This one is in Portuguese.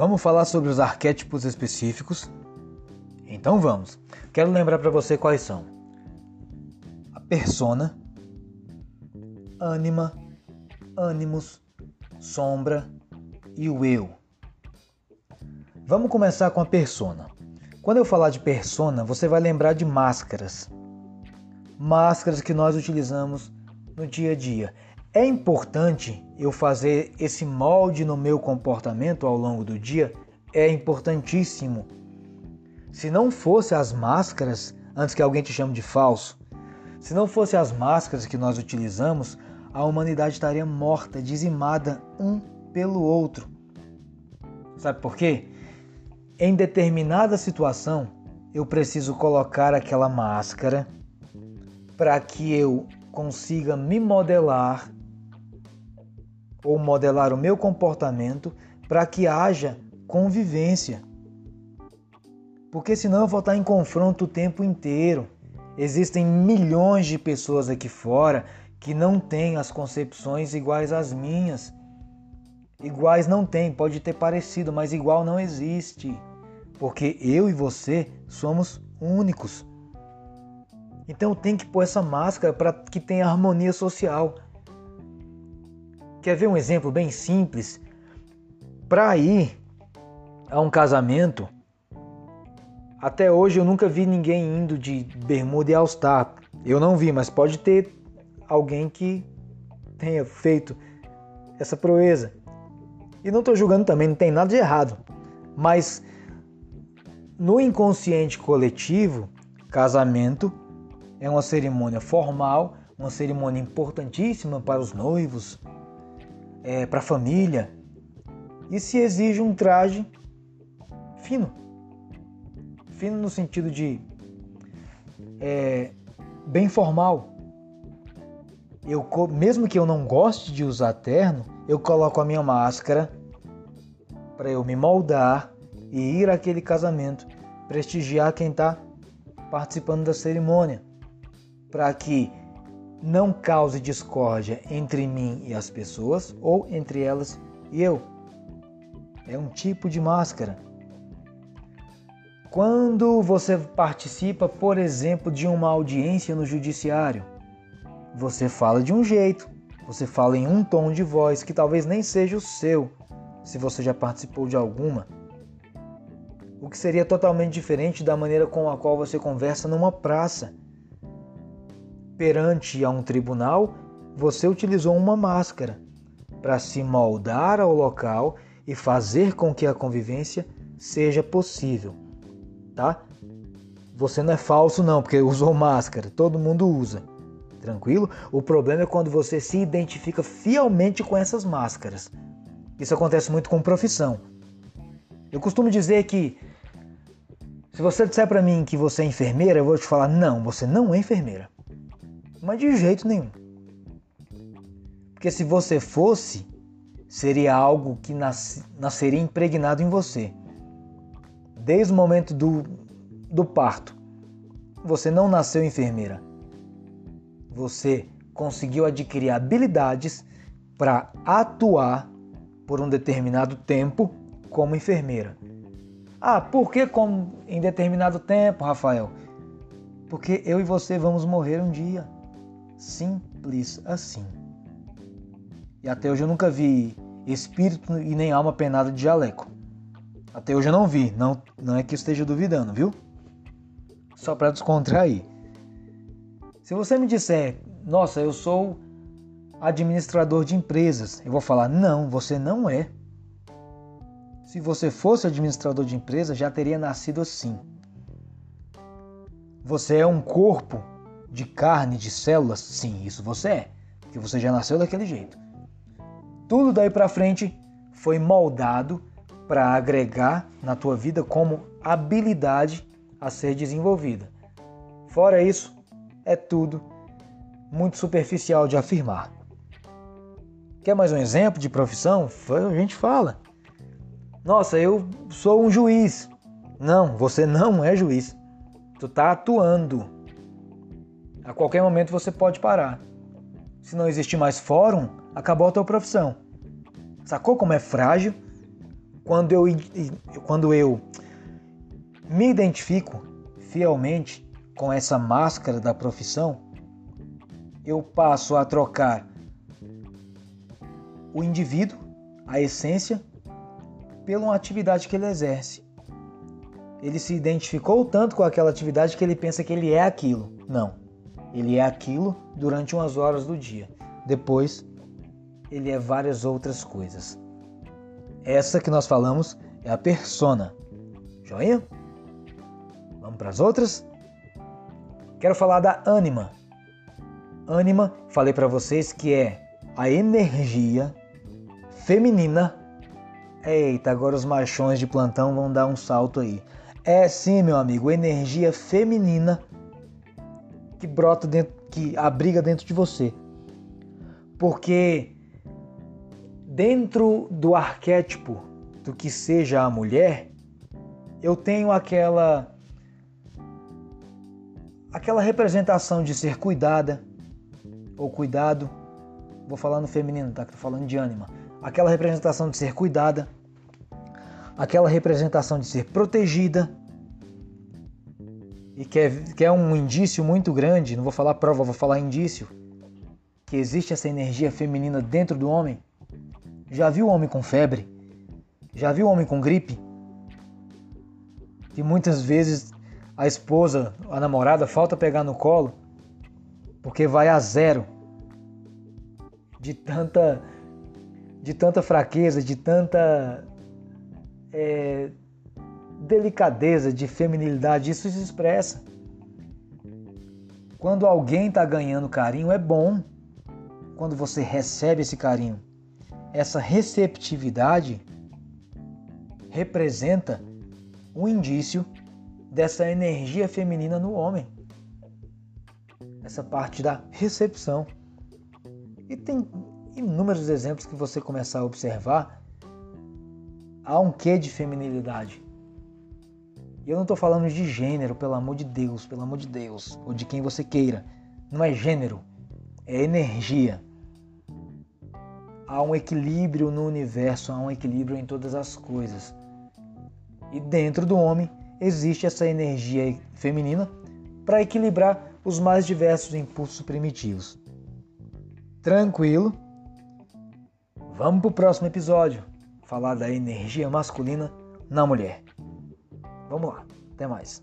Vamos falar sobre os arquétipos específicos? Então vamos. Quero lembrar para você quais são: a persona, ânima, ânimos, sombra e o eu. Vamos começar com a persona. Quando eu falar de persona, você vai lembrar de máscaras. Máscaras que nós utilizamos no dia a dia. É importante eu fazer esse molde no meu comportamento ao longo do dia? É importantíssimo. Se não fosse as máscaras, antes que alguém te chame de falso, se não fosse as máscaras que nós utilizamos, a humanidade estaria morta, dizimada um pelo outro. Sabe por quê? Em determinada situação, eu preciso colocar aquela máscara para que eu consiga me modelar ou modelar o meu comportamento para que haja convivência. Porque senão eu vou estar em confronto o tempo inteiro. Existem milhões de pessoas aqui fora que não têm as concepções iguais às minhas. Iguais não tem, pode ter parecido, mas igual não existe. Porque eu e você somos únicos. Então tem que pôr essa máscara para que tenha harmonia social. Quer ver um exemplo bem simples? Para ir a um casamento, até hoje eu nunca vi ninguém indo de bermuda e all-star. Eu não vi, mas pode ter alguém que tenha feito essa proeza. E não estou julgando também, não tem nada de errado. Mas no inconsciente coletivo, casamento é uma cerimônia formal, uma cerimônia importantíssima para os noivos, é, para a família e se exige um traje fino. Fino no sentido de é, bem formal. Eu, mesmo que eu não goste de usar terno, eu coloco a minha máscara para eu me moldar e ir àquele casamento, prestigiar quem está participando da cerimônia, para que não cause discórdia entre mim e as pessoas ou entre elas e eu. É um tipo de máscara. Quando você participa, por exemplo, de uma audiência no judiciário, você fala de um jeito, você fala em um tom de voz que talvez nem seja o seu, se você já participou de alguma. O que seria totalmente diferente da maneira com a qual você conversa numa praça perante a um tribunal, você utilizou uma máscara para se moldar ao local e fazer com que a convivência seja possível, tá? Você não é falso não, porque usou máscara, todo mundo usa. Tranquilo? O problema é quando você se identifica fielmente com essas máscaras. Isso acontece muito com profissão. Eu costumo dizer que se você disser para mim que você é enfermeira, eu vou te falar: "Não, você não é enfermeira". Mas de jeito nenhum. Porque se você fosse, seria algo que nas, nasceria impregnado em você. Desde o momento do, do parto. Você não nasceu enfermeira. Você conseguiu adquirir habilidades para atuar por um determinado tempo como enfermeira. Ah, por que como em determinado tempo, Rafael? Porque eu e você vamos morrer um dia. Simples assim. E até hoje eu nunca vi espírito e nem alma penada de jaleco. Até hoje eu não vi, não, não é que eu esteja duvidando, viu? Só para descontrair. Se você me disser, nossa, eu sou administrador de empresas, eu vou falar, não, você não é. Se você fosse administrador de empresa, já teria nascido assim. Você é um corpo de carne, de células? Sim, isso você é, porque você já nasceu daquele jeito. Tudo daí para frente foi moldado para agregar na tua vida como habilidade a ser desenvolvida. Fora isso, é tudo muito superficial de afirmar. Quer mais um exemplo de profissão? A gente fala. Nossa, eu sou um juiz. Não, você não é juiz. Tu está atuando. A qualquer momento você pode parar. Se não existir mais fórum, acabou a tua profissão. Sacou como é frágil? quando eu, quando eu me identifico fielmente com essa máscara da profissão, eu passo a trocar o indivíduo, a essência, pela atividade que ele exerce. Ele se identificou tanto com aquela atividade que ele pensa que ele é aquilo. Não. Ele é aquilo durante umas horas do dia. Depois, ele é várias outras coisas. Essa que nós falamos é a persona. Joia? Vamos para as outras? Quero falar da ânima. Ânima, falei para vocês que é a energia feminina. Eita, agora os machões de plantão vão dar um salto aí. É sim, meu amigo, energia feminina que brota dentro, que abriga dentro de você. Porque dentro do arquétipo do que seja a mulher, eu tenho aquela aquela representação de ser cuidada ou cuidado. Vou falar no feminino, tá? Tô falando de ânima. Aquela representação de ser cuidada, aquela representação de ser protegida. E que é, que é um indício muito grande, não vou falar prova, vou falar indício, que existe essa energia feminina dentro do homem já viu homem com febre? Já viu homem com gripe? Que muitas vezes a esposa, a namorada, falta pegar no colo porque vai a zero de tanta, de tanta fraqueza, de tanta é, delicadeza, de feminilidade. Isso se expressa. Quando alguém está ganhando carinho, é bom. Quando você recebe esse carinho essa receptividade representa um indício dessa energia feminina no homem. Essa parte da recepção. E tem inúmeros exemplos que você começar a observar. Há um quê de feminilidade. E eu não estou falando de gênero, pelo amor de Deus, pelo amor de Deus, ou de quem você queira. Não é gênero, é energia há um equilíbrio no universo, há um equilíbrio em todas as coisas. E dentro do homem existe essa energia feminina para equilibrar os mais diversos impulsos primitivos. Tranquilo? Vamos para o próximo episódio falar da energia masculina na mulher. Vamos lá, até mais.